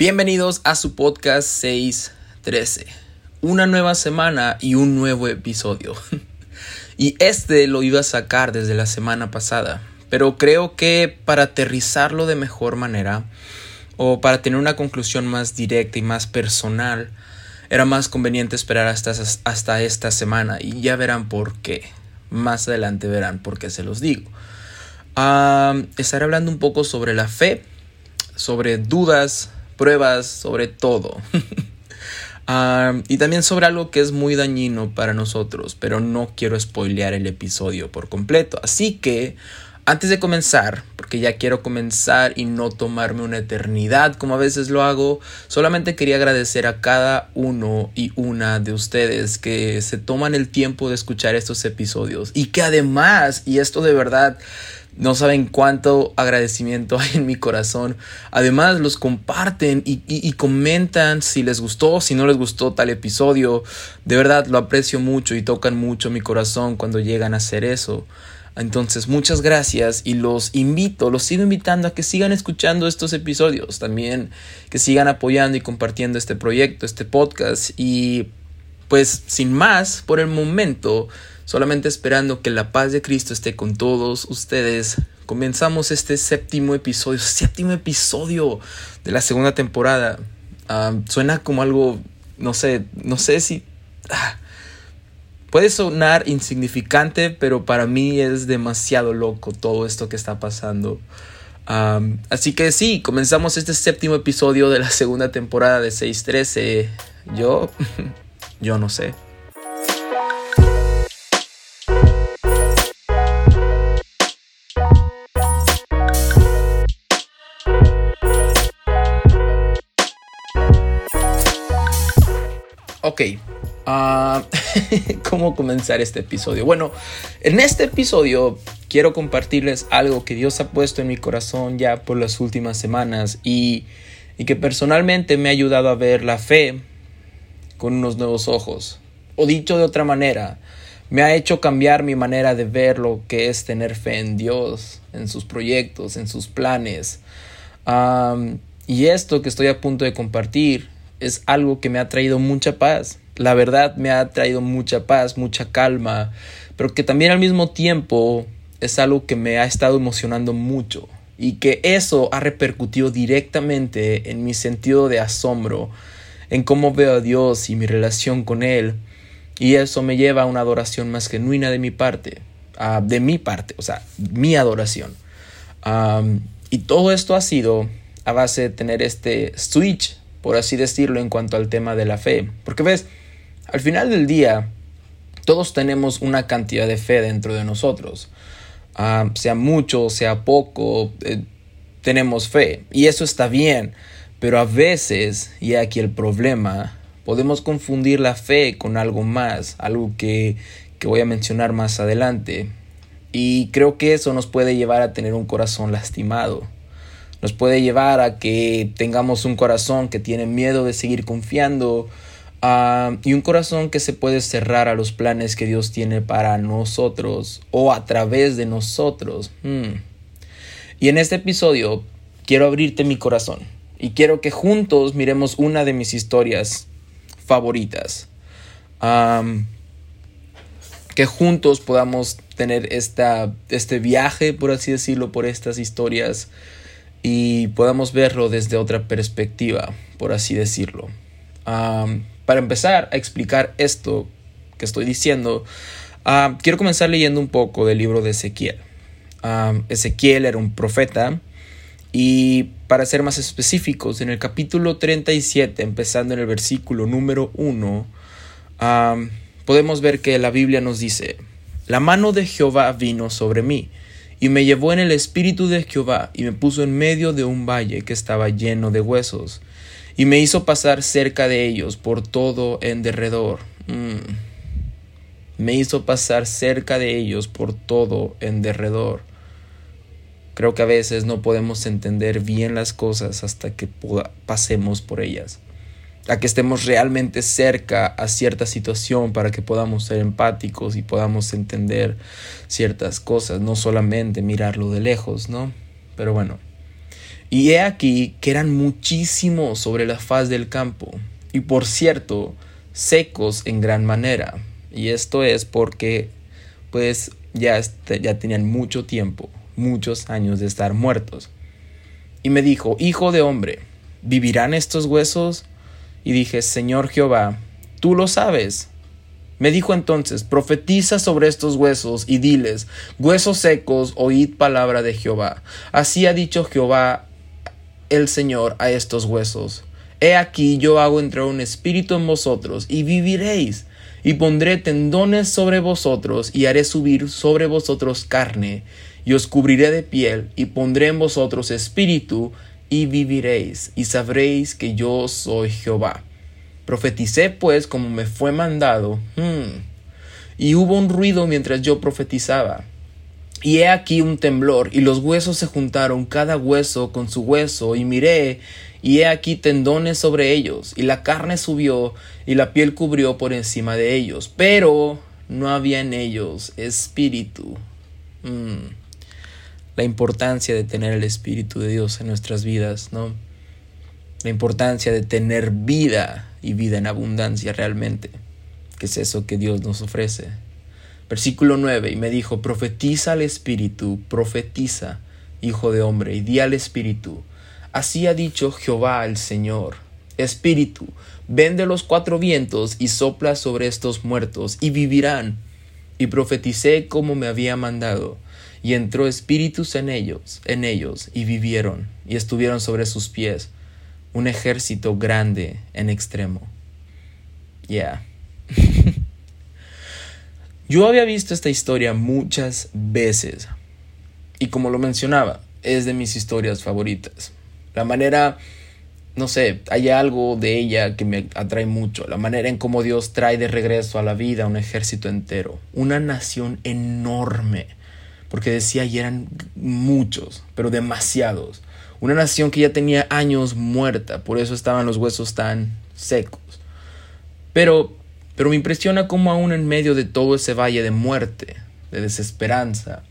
Bienvenidos a su podcast 613. Una nueva semana y un nuevo episodio. y este lo iba a sacar desde la semana pasada, pero creo que para aterrizarlo de mejor manera o para tener una conclusión más directa y más personal, era más conveniente esperar hasta, hasta esta semana y ya verán por qué. Más adelante verán por qué se los digo. estaré hablando un poco sobre la fe, sobre dudas, pruebas, sobre todo. y también sobre algo que es muy dañino para nosotros, pero no quiero spoilear el episodio por completo. Así que antes de comenzar, porque ya quiero comenzar y no tomarme una eternidad como a veces lo hago, solamente quería agradecer a cada uno y una de ustedes que se toman el tiempo de escuchar estos episodios y que además, y esto de verdad no saben cuánto agradecimiento hay en mi corazón. Además, los comparten y, comentan si les gustó, si no les gustó tal episodio. De verdad, lo aprecio mucho y tocan mucho mi corazón cuando llegan a hacer eso. Entonces, muchas gracias y los invito, los sigo invitando a que sigan escuchando estos episodios, también que sigan apoyando y compartiendo este proyecto, este podcast y pues sin más, por el momento, solamente esperando que la paz de Cristo esté con todos ustedes. Comenzamos este séptimo episodio, séptimo episodio de la segunda temporada. Ah, suena como algo, no sé, no sé si... Ah, Puede sonar insignificante, pero para mí es demasiado loco todo esto que está pasando. así que sí, comenzamos este séptimo episodio de la segunda temporada de 613. Yo, yo no sé. Ok, Ah, ¿Cómo comenzar este episodio? Bueno, en este episodio quiero compartirles algo que Dios ha puesto en mi corazón ya por las últimas semanas y, y que personalmente me ha ayudado a ver la fe con unos nuevos ojos. O dicho de otra manera, me ha hecho cambiar mi manera de ver lo que es tener fe en Dios, en sus proyectos, en sus planes. y esto que estoy a punto de compartir es algo que me ha traído mucha paz la verdad me ha traído mucha paz, mucha calma, pero que también al mismo tiempo es algo que me ha estado emocionando mucho y que eso ha repercutido directamente en mi sentido de asombro, en cómo veo a Dios y mi relación con Él, y eso me lleva a una adoración más genuina de mi parte, de mi parte, o sea, mi adoración. y todo esto ha sido a base de tener este switch, por así decirlo, en cuanto al tema de la fe. Porque ves, al final del día, todos tenemos una cantidad de fe dentro de nosotros. Ah, sea mucho, sea poco, eh, tenemos fe. Y eso está bien. Pero a veces, y aquí el problema, podemos confundir la fe con algo más, algo que, que voy a mencionar más adelante. Y creo que eso nos puede llevar a tener un corazón lastimado. Nos puede llevar a que tengamos un corazón que tiene miedo de seguir confiando, Ah, y un corazón que se puede cerrar a los planes que Dios tiene para nosotros o a través de nosotros. Hmm. Y en este episodio quiero abrirte mi corazón y quiero que juntos miremos una de mis historias favoritas. que juntos podamos tener esta, este viaje, por así decirlo, por estas historias y podamos verlo desde otra perspectiva, por así decirlo. Para empezar a explicar esto que estoy diciendo, quiero comenzar leyendo un poco del libro de Ezequiel. Ezequiel era un profeta y para ser más específicos, en el capítulo 37, empezando en el versículo número 1, ah, podemos ver que la Biblia nos dice, la mano de Jehová vino sobre mí y me llevó en el espíritu de Jehová y me puso en medio de un valle que estaba lleno de huesos y me hizo pasar cerca de ellos por todo en derredor. Mm. Me hizo pasar cerca de ellos por todo en derredor. Creo que a veces no podemos entender bien las cosas hasta que pasemos por ellas. A que estemos realmente cerca a cierta situación para que podamos ser empáticos y podamos entender ciertas cosas, no solamente mirarlo de lejos, ¿no? Pero bueno. Y he aquí que eran muchísimos sobre la faz del campo, y por cierto, secos en gran manera. Y esto es porque, pues, ya, este, ya tenían mucho tiempo, muchos años de estar muertos. Y me dijo, Hijo de hombre, ¿vivirán estos huesos? Y dije, Señor Jehová, tú lo sabes. Me dijo entonces, profetiza sobre estos huesos y diles, huesos secos, oíd palabra de Jehová. Así ha dicho Jehová el Señor a estos huesos. He aquí yo hago entrar un espíritu en vosotros y viviréis, y pondré tendones sobre vosotros y haré subir sobre vosotros carne, y os cubriré de piel, y pondré en vosotros espíritu, y viviréis, y sabréis que yo soy Jehová. Profeticé pues como me fue mandado. Hmm. Y hubo un ruido mientras yo profetizaba. Y he aquí un temblor, y los huesos se juntaron cada hueso con su hueso, y miré, y he aquí tendones sobre ellos, y la carne subió, y la piel cubrió por encima de ellos, pero no había en ellos espíritu. Hmm. La importancia de tener el Espíritu de Dios en nuestras vidas, ¿no? La importancia de tener vida y vida en abundancia realmente, que es eso que Dios nos ofrece. Versículo 9, y me dijo, profetiza al Espíritu, profetiza, hijo de hombre, y di al Espíritu, así ha dicho Jehová el Señor, Espíritu, ven de los cuatro vientos y sopla sobre estos muertos, y vivirán. Y profeticé como me había mandado, y entró espíritus en ellos, en ellos, y vivieron, y estuvieron sobre sus pies un ejército grande en extremo. Yeah. Yo había visto esta historia muchas veces y como lo mencionaba, es de mis historias favoritas. La manera, no sé, hay algo de ella que me atrae mucho, la manera en cómo Dios trae de regreso a la vida un ejército entero, una nación enorme, porque decía y eran muchos, pero demasiados una nación que ya tenía años muerta, por eso estaban los huesos tan secos. Pero, pero me impresiona cómo aún en medio de todo ese valle de muerte, de desesperanza,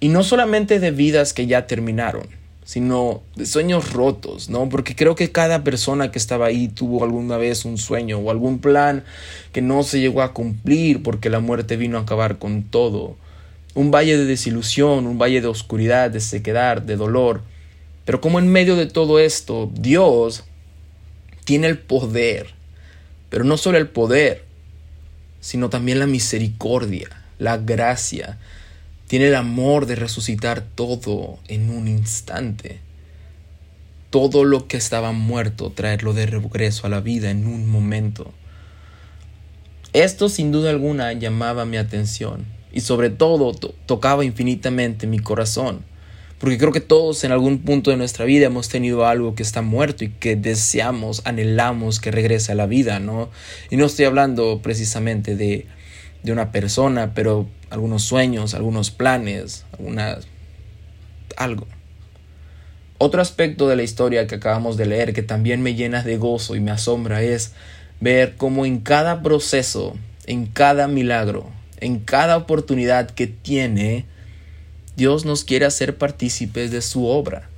y no solamente de vidas que ya terminaron, sino de sueños rotos, ¿no? Porque creo que cada persona que estaba ahí tuvo alguna vez un sueño o algún plan que no se llegó a cumplir porque la muerte vino a acabar con todo. Un valle de desilusión, un valle de oscuridad, de sequedad, de dolor. Pero como en medio de todo esto, Dios tiene el poder, pero no solo el poder, sino también la misericordia, la gracia, tiene el amor de resucitar todo en un instante. Todo lo que estaba muerto, traerlo de regreso a la vida en un momento. Esto sin duda alguna llamaba mi atención y sobre todo tocaba infinitamente mi corazón porque creo que todos en algún punto de nuestra vida hemos tenido algo que está muerto y que deseamos, anhelamos que regrese a la vida, ¿no? Y no estoy hablando precisamente de, de una persona, pero algunos sueños, algunos planes, algunas... algo. Otro aspecto de la historia que acabamos de leer que también me llena de gozo y me asombra es ver cómo en cada proceso, en cada milagro, en cada oportunidad que tiene, Dios nos quiere hacer partícipes de su obra.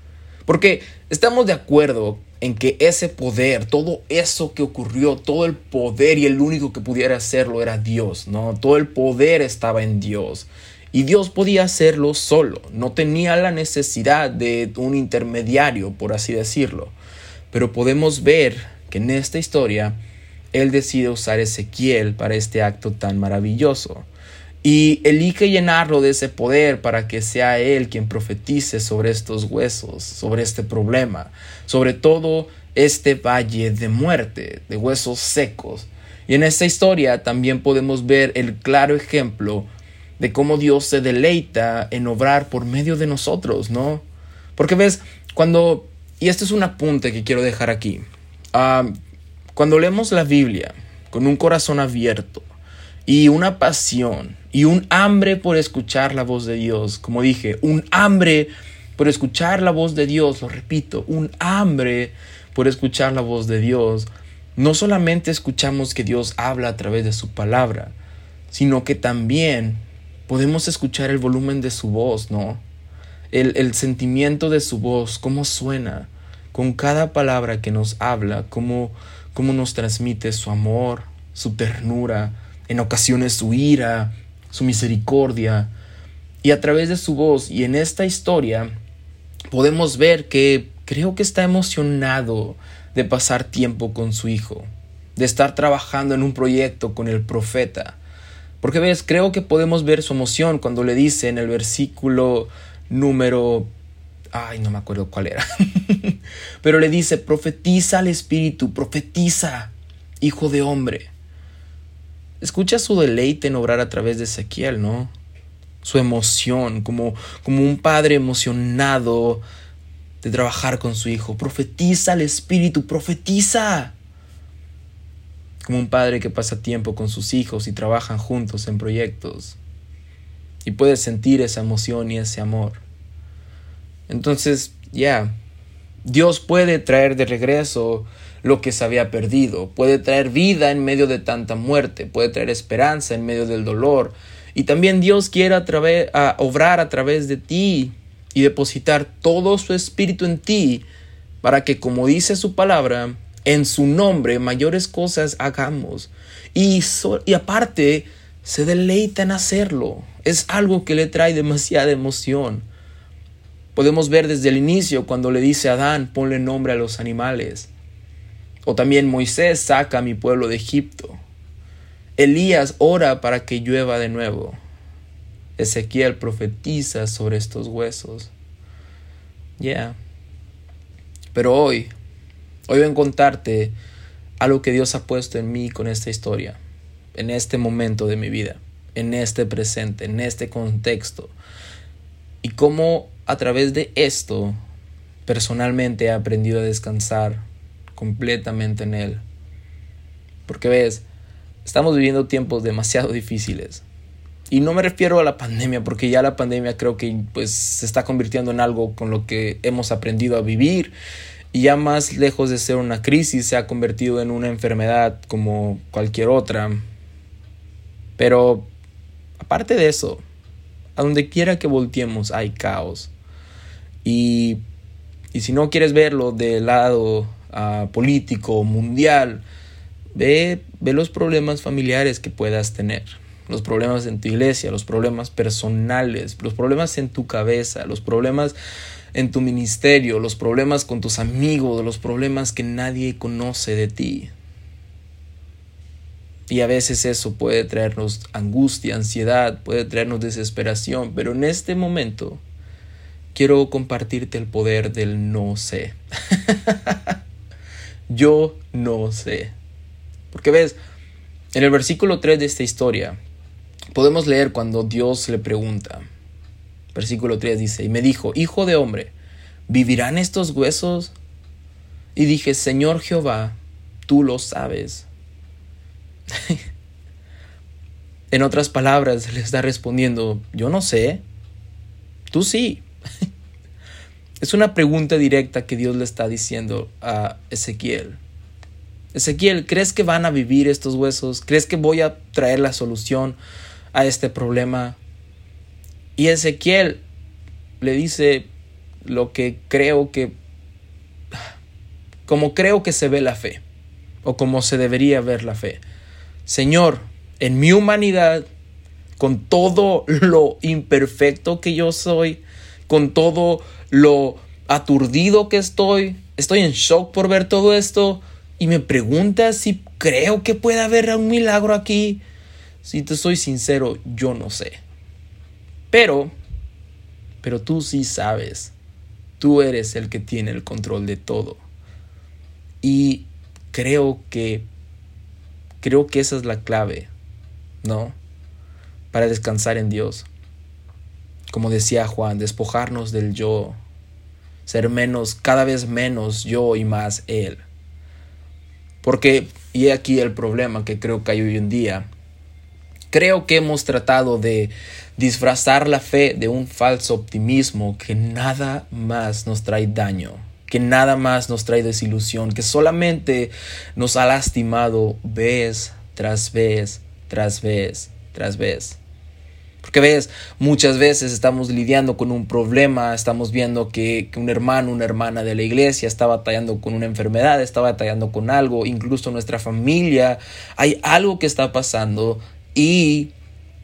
Porque estamos de acuerdo en que ese poder, todo eso que ocurrió, todo el poder y el único que pudiera hacerlo era Dios, ¿no? Todo el poder estaba en Dios. Y Dios podía hacerlo solo, no tenía la necesidad de un intermediario, por así decirlo. Pero podemos ver que en esta historia, Él decide usar Ezequiel para este acto tan maravilloso y elige llenarlo de ese poder para que sea Él quien profetice sobre estos huesos, sobre este problema, sobre todo este valle de muerte, de huesos secos. Y en esta historia también podemos ver el claro ejemplo de cómo Dios se deleita en obrar por medio de nosotros, ¿no? Porque ves, cuando, y este es un apunte que quiero dejar aquí, ah, cuando leemos la Biblia con un corazón abierto y una pasión, y un hambre por escuchar la voz de Dios. Como dije, un hambre por escuchar la voz de Dios, lo repito, un hambre por escuchar la voz de Dios. No solamente escuchamos que Dios habla a través de su palabra, sino que también podemos escuchar el volumen de su voz, ¿no? el, el sentimiento de su voz, cómo suena, con cada palabra que nos habla, cómo, cómo nos transmite su amor, su ternura, en ocasiones su ira, su misericordia. Y a través de su voz y en esta historia podemos ver que creo que está emocionado de pasar tiempo con su hijo, de estar trabajando en un proyecto con el profeta. Porque ves, creo que podemos ver su emoción cuando le dice en el versículo número... Ay, no me acuerdo cuál era. Pero le dice, profetiza al Espíritu, profetiza, hijo de hombre. Escucha su deleite en obrar a través de Ezequiel, ¿no? Su emoción, como, como un padre emocionado de trabajar con su hijo. Profetiza al Espíritu, profetiza. Como un padre que pasa tiempo con sus hijos y trabajan juntos en proyectos. Y puede sentir esa emoción y ese amor. Entonces, ya, Dios puede traer de regreso lo que se había perdido, puede traer vida en medio de tanta muerte, puede traer esperanza en medio del dolor. Y también Dios quiere a obrar a través de ti y depositar todo su espíritu en ti para que, como dice su palabra, en su nombre mayores cosas hagamos. Y, y aparte, se deleita en hacerlo. Es algo que le trae demasiada emoción. Podemos ver desde el inicio cuando le dice a Adán, ponle nombre a los animales. O también Moisés saca a mi pueblo de Egipto. Elías ora para que llueva de nuevo. Ezequiel profetiza sobre estos huesos. Ya. Pero hoy, hoy voy a contarte algo que Dios ha puesto en mí con esta historia, en este momento de mi vida, en este presente, en este contexto. Y cómo a través de esto personalmente he aprendido a descansar completamente en Él. Porque ves, estamos viviendo tiempos demasiado difíciles y no me refiero a la pandemia, porque ya la pandemia creo que pues se está convirtiendo en algo con lo que hemos aprendido a vivir. Y ya más lejos de ser una crisis, se ha convertido en una enfermedad como cualquier otra. Pero aparte de eso, a donde quiera que volteemos hay caos. Y, y si no quieres verlo del lado político, mundial, ve, ve los problemas familiares que puedas tener los problemas en tu iglesia, los problemas personales, los problemas en tu cabeza, los problemas en tu ministerio, los problemas con tus amigos, los problemas que nadie conoce de ti. Y a veces eso puede traernos angustia, ansiedad, puede traernos desesperación, pero en este momento quiero compartirte el poder del no sé. Yo no sé. Porque ves, en el versículo 3 de esta historia, podemos leer cuando Dios le pregunta. Versículo 3 dice, y me dijo, Hijo de hombre, ¿vivirán estos huesos? Y dije, Señor Jehová, tú lo sabes. en otras palabras, le está respondiendo, yo no sé, tú sí. es una pregunta directa que Dios le está diciendo a Ezequiel. Ezequiel, ¿crees que van a vivir estos huesos? ¿Crees que voy a traer la solución a este problema. Y Ezequiel le dice lo que creo que, como creo que se ve la fe, o como se debería ver la fe. Señor, en mi humanidad, con todo lo imperfecto que yo soy, con todo lo aturdido que estoy, estoy en shock por ver todo esto y me preguntas si creo que puede haber un milagro aquí. Si te soy sincero, yo no sé. Pero, pero tú sí sabes. Tú eres el que tiene el control de todo. Y creo que, creo que esa es la clave, ¿no? Para descansar en Dios. Como decía Juan, despojarnos del yo, ser menos, cada vez menos yo y más Él. Porque, y aquí el problema que creo que hay hoy en día, Creo que hemos tratado de disfrazar la fe de un falso optimismo que nada más nos trae daño, que nada más nos trae desilusión, que solamente nos ha lastimado vez tras vez, tras vez, tras vez. Porque ves, muchas veces estamos lidiando con un problema, estamos viendo que, un hermano, una hermana de la iglesia está batallando con una enfermedad, está batallando con algo, incluso nuestra familia, hay algo que está pasando y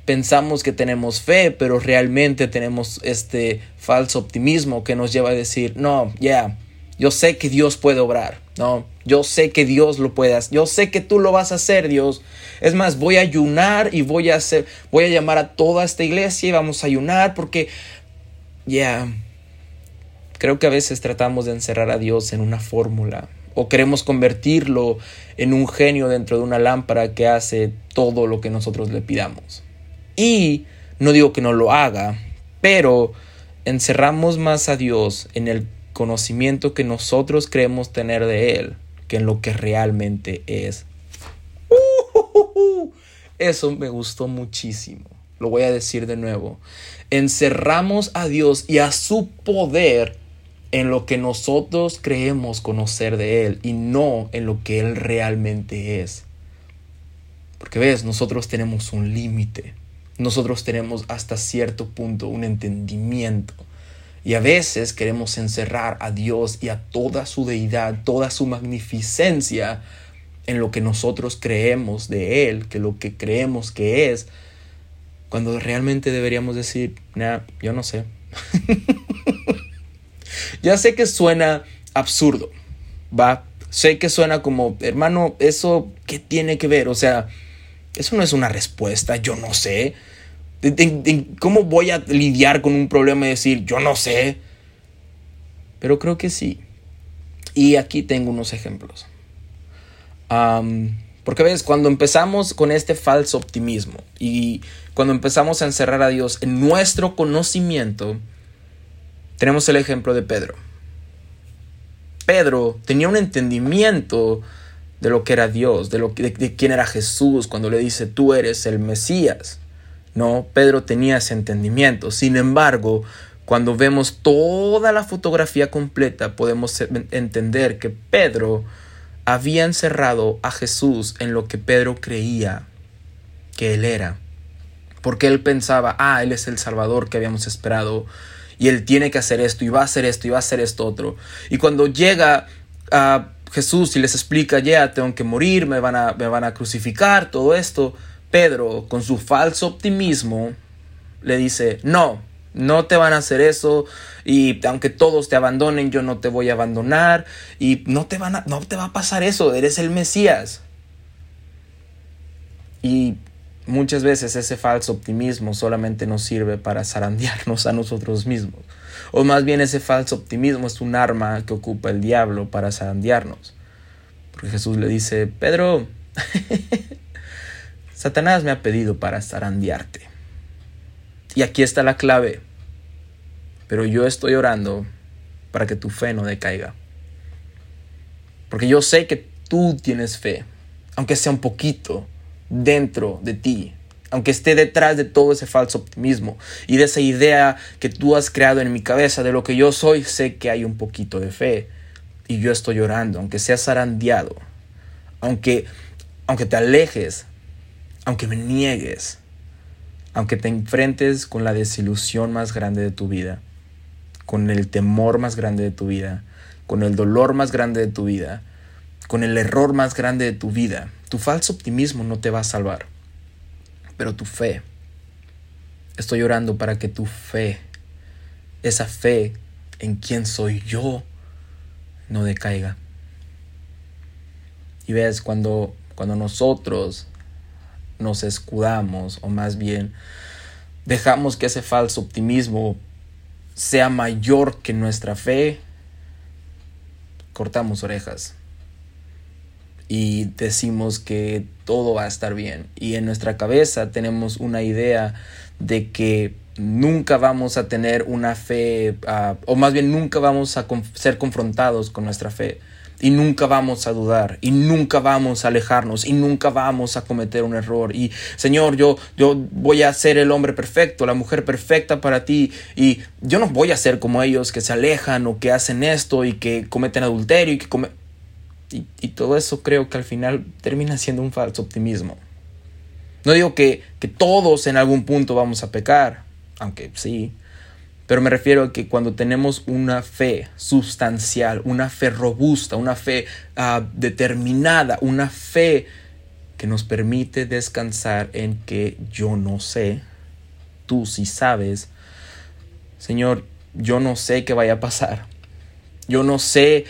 pensamos que tenemos fe, pero realmente tenemos este falso optimismo que nos lleva a decir, no, ya, yo sé que Dios puede obrar, no, yo sé que Dios lo puede hacer, yo sé que tú lo vas a hacer, Dios. Es más, voy a ayunar y voy a hacer, voy a llamar a toda esta iglesia y vamos a ayunar porque, ya, creo que a veces tratamos de encerrar a Dios en una fórmula o queremos convertirlo en un genio dentro de una lámpara que hace todo lo que nosotros le pidamos. Y no digo que no lo haga, pero encerramos más a Dios en el conocimiento que nosotros creemos tener de Él que en lo que realmente es. Eso me gustó muchísimo. Lo voy a decir de nuevo. Encerramos a Dios y a su poder en lo que nosotros creemos conocer de Él y no en lo que Él realmente es. Porque ves, nosotros tenemos un límite nosotros tenemos hasta cierto punto un entendimiento. Y a veces queremos encerrar a Dios y a toda su deidad, toda su magnificencia en lo que nosotros creemos de Él, que lo que creemos que es, cuando realmente deberíamos decir, nah, yo no sé. ya sé que suena absurdo, va, sé que suena como, hermano, eso, ¿qué tiene que ver? O sea, eso no es una respuesta, yo no sé. ¿Cómo voy a lidiar con un problema y decir, yo no sé? Pero creo que sí. Y aquí tengo unos ejemplos. porque ves, cuando empezamos con este falso optimismo y cuando empezamos a encerrar a Dios en nuestro conocimiento, tenemos el ejemplo de Pedro. Pedro tenía un entendimiento de lo que era Dios, de, lo de, quién era Jesús, cuando le dice, tú eres el Mesías. No, Pedro tenía ese entendimiento. Sin embargo, cuando vemos toda la fotografía completa, podemos entender que Pedro había encerrado a Jesús en lo que Pedro creía que él era. Porque él pensaba, ah, él es el Salvador que habíamos esperado y él tiene que hacer esto y va a hacer esto y va a hacer esto otro. Y cuando llega a Jesús y les explica, ya, tengo que morir, me van, a, me van a crucificar, todo esto. Pedro, con su falso optimismo, le dice, no, no te van a hacer eso y aunque todos te abandonen, yo no te voy a abandonar y no te, van a, no te va a pasar eso, eres el Mesías. Y muchas veces ese falso optimismo solamente nos sirve para zarandearnos a nosotros mismos. O más bien ese falso optimismo es un arma que ocupa el diablo para zarandearnos. Porque Jesús le dice, Pedro, Satanás me ha pedido para zarandearte. Y aquí está la clave. Pero yo estoy orando para que tu fe no decaiga. Porque yo sé que tú tienes fe, aunque sea un poquito, dentro de ti aunque esté detrás de todo ese falso optimismo y de esa idea que tú has creado en mi cabeza de lo que yo soy, sé que hay un poquito de fe. Y yo estoy llorando, aunque seas zarandeado, aunque, aunque te alejes, aunque me niegues, aunque te enfrentes con la desilusión más grande de tu vida, con el temor más grande de tu vida, con el dolor más grande de tu vida, con el error más grande de tu vida, tu falso optimismo no te va a salvar pero tu fe. Estoy orando para que tu fe, esa fe en quién soy yo, no decaiga. Y ves, cuando, cuando nosotros nos escudamos, o más bien dejamos que ese falso optimismo sea mayor que nuestra fe, cortamos orejas y decimos que todo va a estar bien. Y en nuestra cabeza tenemos una idea de que nunca vamos a tener una fe, ah, o más bien nunca vamos a ser confrontados con nuestra fe. Y nunca vamos a dudar, y nunca vamos a alejarnos, y nunca vamos a cometer un error. Y Señor, yo, yo voy a ser el hombre perfecto, la mujer perfecta para ti. Y yo no voy a ser como ellos que se alejan o que hacen esto y que cometen adulterio y que y, todo eso creo que al final termina siendo un falso optimismo. No digo que, que todos en algún punto vamos a pecar, aunque sí, pero me refiero a que cuando tenemos una fe sustancial, una fe robusta, una fe uh, determinada, una fe que nos permite descansar en que yo no sé, tú sí sabes, Señor, yo no sé qué vaya a pasar. Yo no sé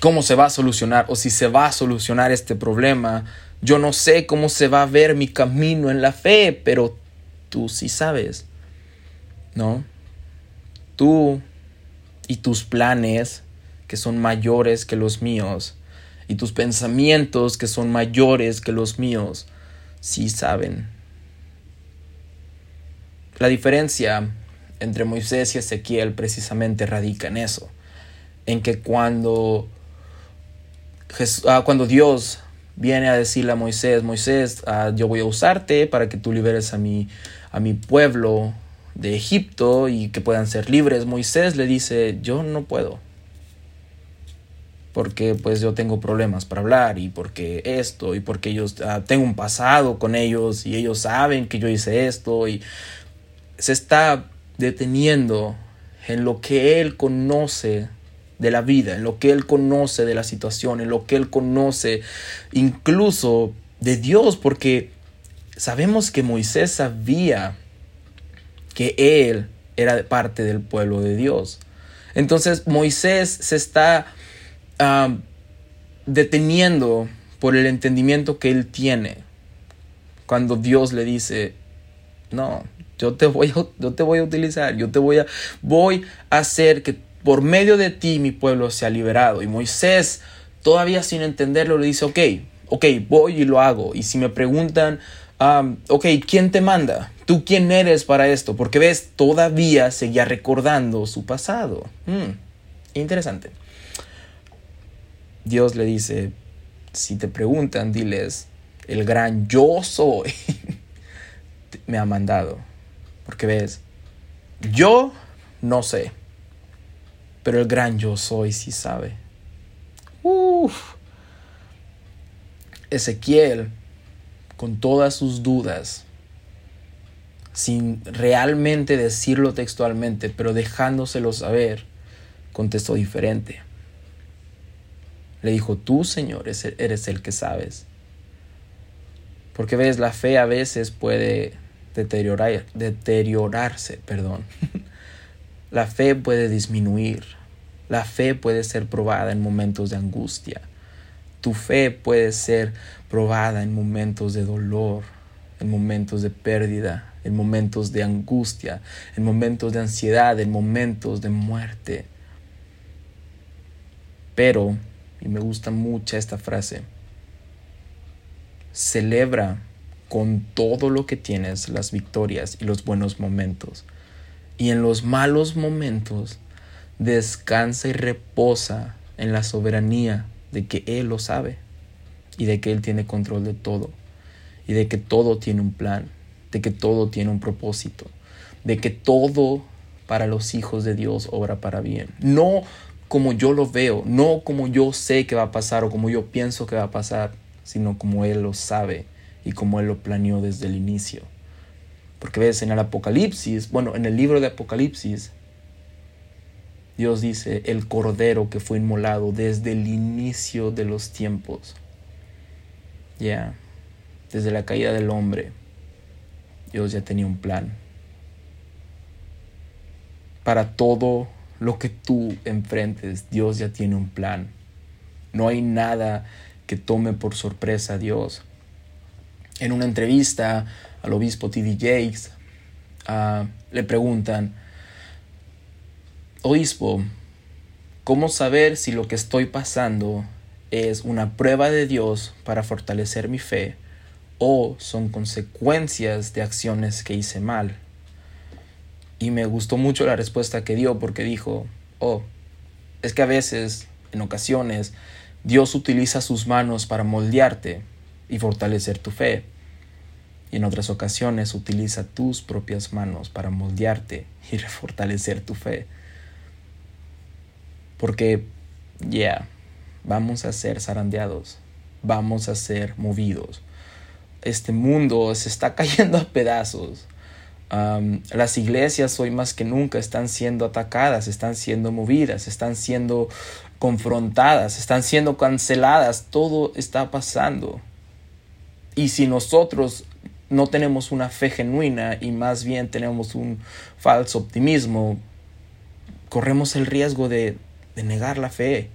cómo se va a solucionar o si se va a solucionar este problema. Yo no sé cómo se va a ver mi camino en la fe, pero tú sí sabes. ¿No? Tú y tus planes que son mayores que los míos y tus pensamientos que son mayores que los míos, sí saben. La diferencia entre Moisés y Ezequiel precisamente radica en eso, en que cuando, ah, cuando Dios viene a decirle a Moisés, Moisés, ah, yo voy a usarte para que tú liberes a mi, a mi pueblo de Egipto y que puedan ser libres, Moisés le dice, yo no puedo. Porque pues yo tengo problemas para hablar y porque esto y porque ellos ah, tengo un pasado con ellos y ellos saben que yo hice esto y se está deteniendo en lo que él conoce de la vida, en lo que él conoce de la situación, en lo que él conoce incluso de Dios, porque sabemos que Moisés sabía que él era parte del pueblo de Dios. Entonces Moisés se está ah, deteniendo por el entendimiento que él tiene cuando Dios le dice, no, yo te voy a, yo te voy a utilizar, yo te voy a, voy a hacer que por medio de ti mi pueblo sea liberado. Y Moisés, todavía sin entenderlo, le dice, ok, ok, voy y lo hago. Y si me preguntan, um, ok, ¿quién te manda? ¿Tú quién eres para esto? Porque ves, todavía seguía recordando su pasado. Hmm, interesante. Dios le dice, si te preguntan, diles, el gran yo soy me ha mandado. Porque ves, yo no sé, pero el gran yo soy sí sabe. Uf. Ezequiel, con todas sus dudas, sin realmente decirlo textualmente, pero dejándoselo saber, contestó diferente. Le dijo, tú, Señor, eres el que sabes. Porque ves, la fe a veces puede deteriorar, deteriorarse, perdón. la fe puede disminuir. La fe puede ser probada en momentos de angustia. Tu fe puede ser probada en momentos de dolor, en momentos de pérdida, en momentos de angustia, en momentos de ansiedad, en momentos de muerte. Pero, y me gusta mucho esta frase, celebra con todo lo que tienes las victorias y los buenos momentos. Y en los malos momentos, descansa y reposa en la soberanía de que Él lo sabe y de que Él tiene control de todo y de que todo tiene un plan de que todo tiene un propósito, de que todo para los hijos de Dios obra para bien. No como yo lo veo, no como yo sé que va a pasar o como yo pienso que va a pasar, sino como Él lo sabe y como Él lo planeó desde el inicio. Porque ves, en el Apocalipsis, bueno, en el libro de Apocalipsis, Dios dice, el cordero que fue inmolado desde el inicio de los tiempos. Ya, desde la caída del hombre Dios ya tenía un plan. Para todo lo que tú enfrentes, Dios ya tiene un plan. No hay nada que tome por sorpresa a Dios. En una entrevista al obispo T.D. Jakes, ah, le preguntan, obispo, ¿cómo saber si lo que estoy pasando es una prueba de Dios para fortalecer mi fe o son consecuencias de acciones que hice mal. Y me gustó mucho la respuesta que dio porque dijo, oh, es que a veces, en ocasiones, Dios utiliza sus manos para moldearte y fortalecer tu fe. Y en otras ocasiones utiliza tus propias manos para moldearte y fortalecer tu fe. Porque, ya, vamos a ser zarandeados, vamos a ser movidos este mundo se está cayendo a pedazos. las iglesias hoy más que nunca están siendo atacadas, están siendo movidas, están siendo confrontadas, están siendo canceladas, todo está pasando. Y si nosotros no tenemos una fe genuina y más bien tenemos un falso optimismo, corremos el riesgo de, de negar la fe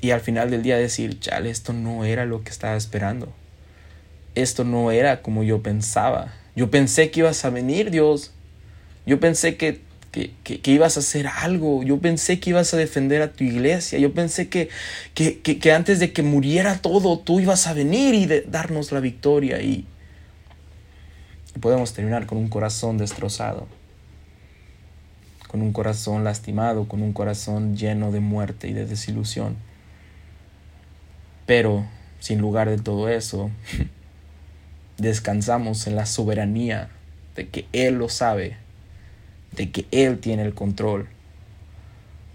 y al final del día decir, chale, esto no era lo que estaba esperando. Esto no era como yo pensaba. Yo pensé que ibas a venir, Dios. Yo pensé que, que, que, ibas a hacer algo. Yo pensé que ibas a defender a tu iglesia. Yo pensé que, que antes de que muriera todo, tú ibas a venir y darnos la victoria. Y, y podemos terminar con un corazón destrozado. Con un corazón lastimado, con un corazón lleno de muerte y de desilusión. Pero, sin lugar de todo eso, descansamos en la soberanía de que Él lo sabe, de que Él tiene el control.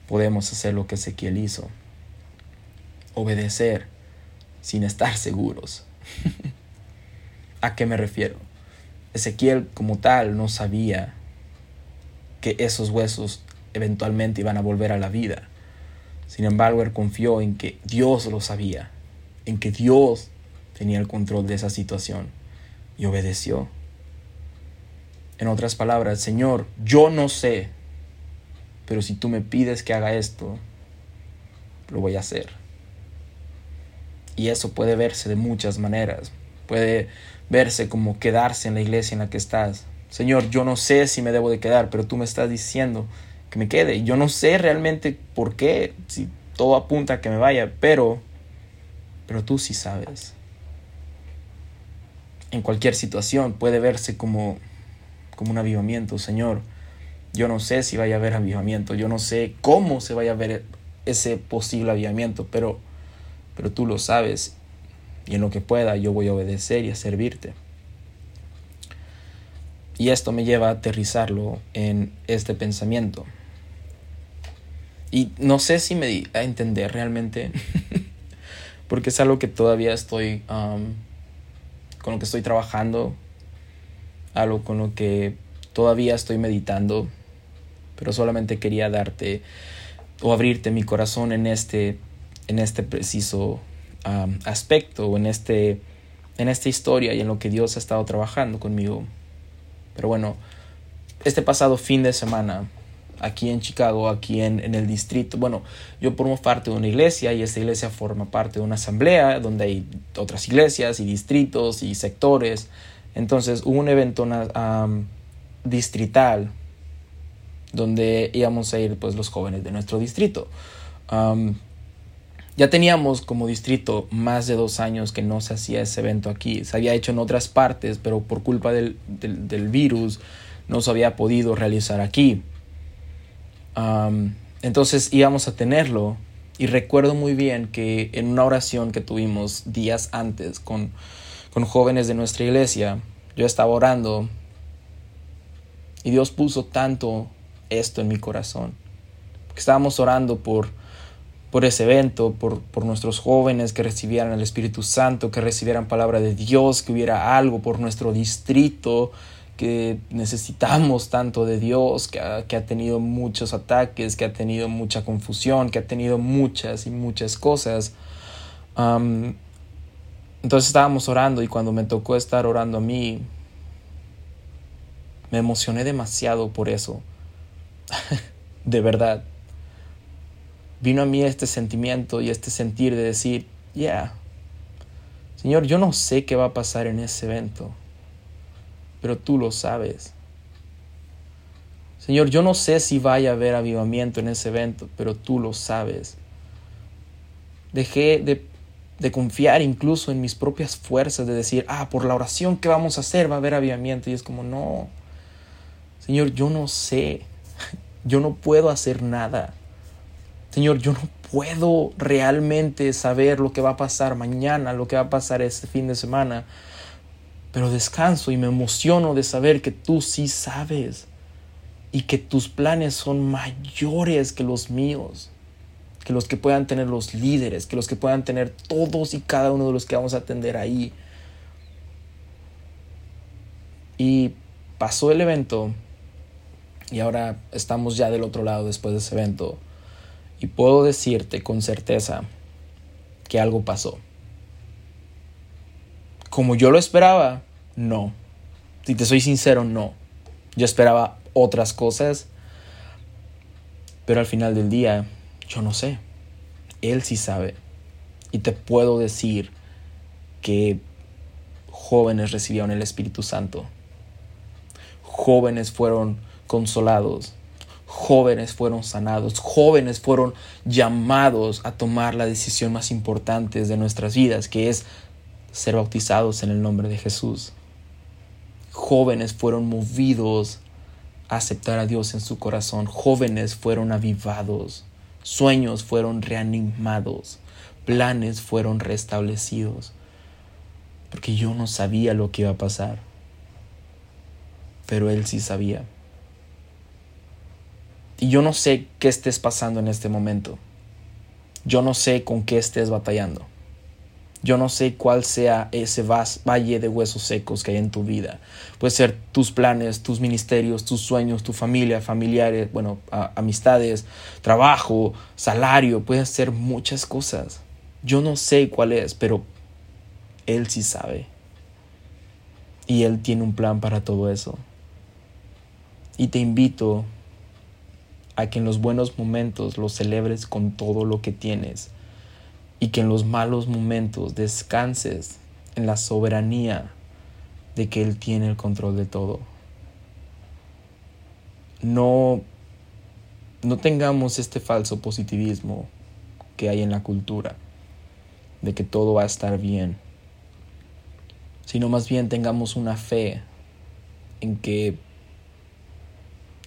Podemos hacer lo que Ezequiel hizo, obedecer sin estar seguros. ¿A qué me refiero? Ezequiel como tal no sabía que esos huesos eventualmente iban a volver a la vida. Sin embargo, él confió en que Dios lo sabía en que Dios tenía el control de esa situación y obedeció. En otras palabras, Señor, yo no sé, pero si tú me pides que haga esto, lo voy a hacer. Y eso puede verse de muchas maneras. Puede verse como quedarse en la iglesia en la que estás. Señor, yo no sé si me debo de quedar, pero tú me estás diciendo que me quede. Yo no sé realmente por qué, si todo apunta a que me vaya, pero pero tú sí sabes. En cualquier situación puede verse como, como un avivamiento, Señor. Yo no sé si vaya a haber avivamiento, yo no sé cómo se vaya a ver ese posible avivamiento, pero, pero tú lo sabes y en lo que pueda yo voy a obedecer y a servirte. Y esto me lleva a aterrizarlo en este pensamiento. Y no sé si me di a entender realmente porque es algo que todavía estoy, con lo que estoy trabajando, algo con lo que todavía estoy meditando, pero solamente quería darte o abrirte mi corazón en este, en este preciso aspecto o en, este, en esta historia y en lo que Dios ha estado trabajando conmigo. Pero bueno, este pasado fin de semana aquí en Chicago, aquí en, el distrito. Bueno, yo formo parte de una iglesia y esta iglesia forma parte de una asamblea donde hay otras iglesias y distritos y sectores. Entonces hubo un evento distrital donde íbamos a ir pues los jóvenes de nuestro distrito. Ya teníamos como distrito más de dos años que no se hacía ese evento aquí. Se había hecho en otras partes, pero por culpa del, del virus no se había podido realizar aquí entonces íbamos a tenerlo y recuerdo muy bien que en una oración que tuvimos días antes con, con jóvenes de nuestra iglesia, yo estaba orando y Dios puso tanto esto en mi corazón. estábamos orando por, por ese evento, por, por, nuestros jóvenes que recibieran el Espíritu Santo, que recibieran palabra de Dios, que hubiera algo por nuestro distrito, que necesitamos tanto de Dios, que ha, tenido muchos ataques, que ha tenido mucha confusión, que ha tenido muchas y muchas cosas. entonces estábamos orando y cuando me tocó estar orando a mí, me emocioné demasiado por eso. de verdad. Vino a mí este sentimiento y este sentir de decir, yeah, Señor, yo no sé qué va a pasar en ese evento pero tú lo sabes. Señor, yo no sé si vaya a haber avivamiento en ese evento, pero tú lo sabes. Dejé de, de, confiar incluso en mis propias fuerzas, de decir, ah, por la oración que vamos a hacer va a haber avivamiento. Y es como, no, Señor, yo no sé, yo no puedo hacer nada. Señor, yo no puedo realmente saber lo que va a pasar mañana, lo que va a pasar este fin de semana pero descanso y me emociono de saber que tú sí sabes y que tus planes son mayores que los míos, que los que puedan tener los líderes, que los que puedan tener todos y cada uno de los que vamos a atender ahí. Y pasó el evento y ahora estamos ya del otro lado después de ese evento. Y puedo decirte con certeza que algo pasó. Como yo lo esperaba, no. Si te soy sincero, no. Yo esperaba otras cosas, pero al final del día, yo no sé. Él sí sabe. Y te puedo decir que jóvenes recibieron el Espíritu Santo. Jóvenes fueron consolados. Jóvenes fueron sanados. Jóvenes fueron llamados a tomar la decisión más importante de nuestras vidas, que es ser bautizados en el nombre de Jesús. Jóvenes fueron movidos a aceptar a Dios en su corazón. Jóvenes fueron avivados. Sueños fueron reanimados. Planes fueron restablecidos. Porque yo no sabía lo que iba a pasar. Pero Él sí sabía. Y yo no sé qué estés pasando en este momento. Yo no sé con qué estés batallando. Yo no sé cuál sea ese valle de huesos secos que hay en tu vida. Puede ser tus planes, tus ministerios, tus sueños, tu familia, familiares, bueno, amistades, trabajo, salario, puede ser muchas cosas. Yo no sé cuál es, pero Él sí sabe. Y Él tiene un plan para todo eso. Y te invito a que en los buenos momentos los celebres con todo lo que tienes y que en los malos momentos descanses en la soberanía de que Él tiene el control de todo. No, no tengamos este falso positivismo que hay en la cultura, de que todo va a estar bien, sino más bien tengamos una fe en que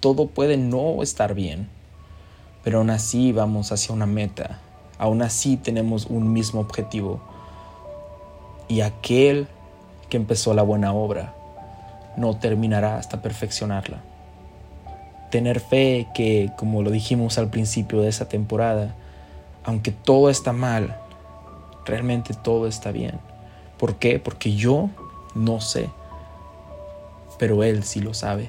todo puede no estar bien, pero aún así vamos hacia una meta aún así tenemos un mismo objetivo. Y aquel que empezó la buena obra no terminará hasta perfeccionarla. Tener fe que, como lo dijimos al principio de esa temporada, aunque todo está mal, realmente todo está bien. ¿Por qué? Porque yo no sé, pero Él sí lo sabe.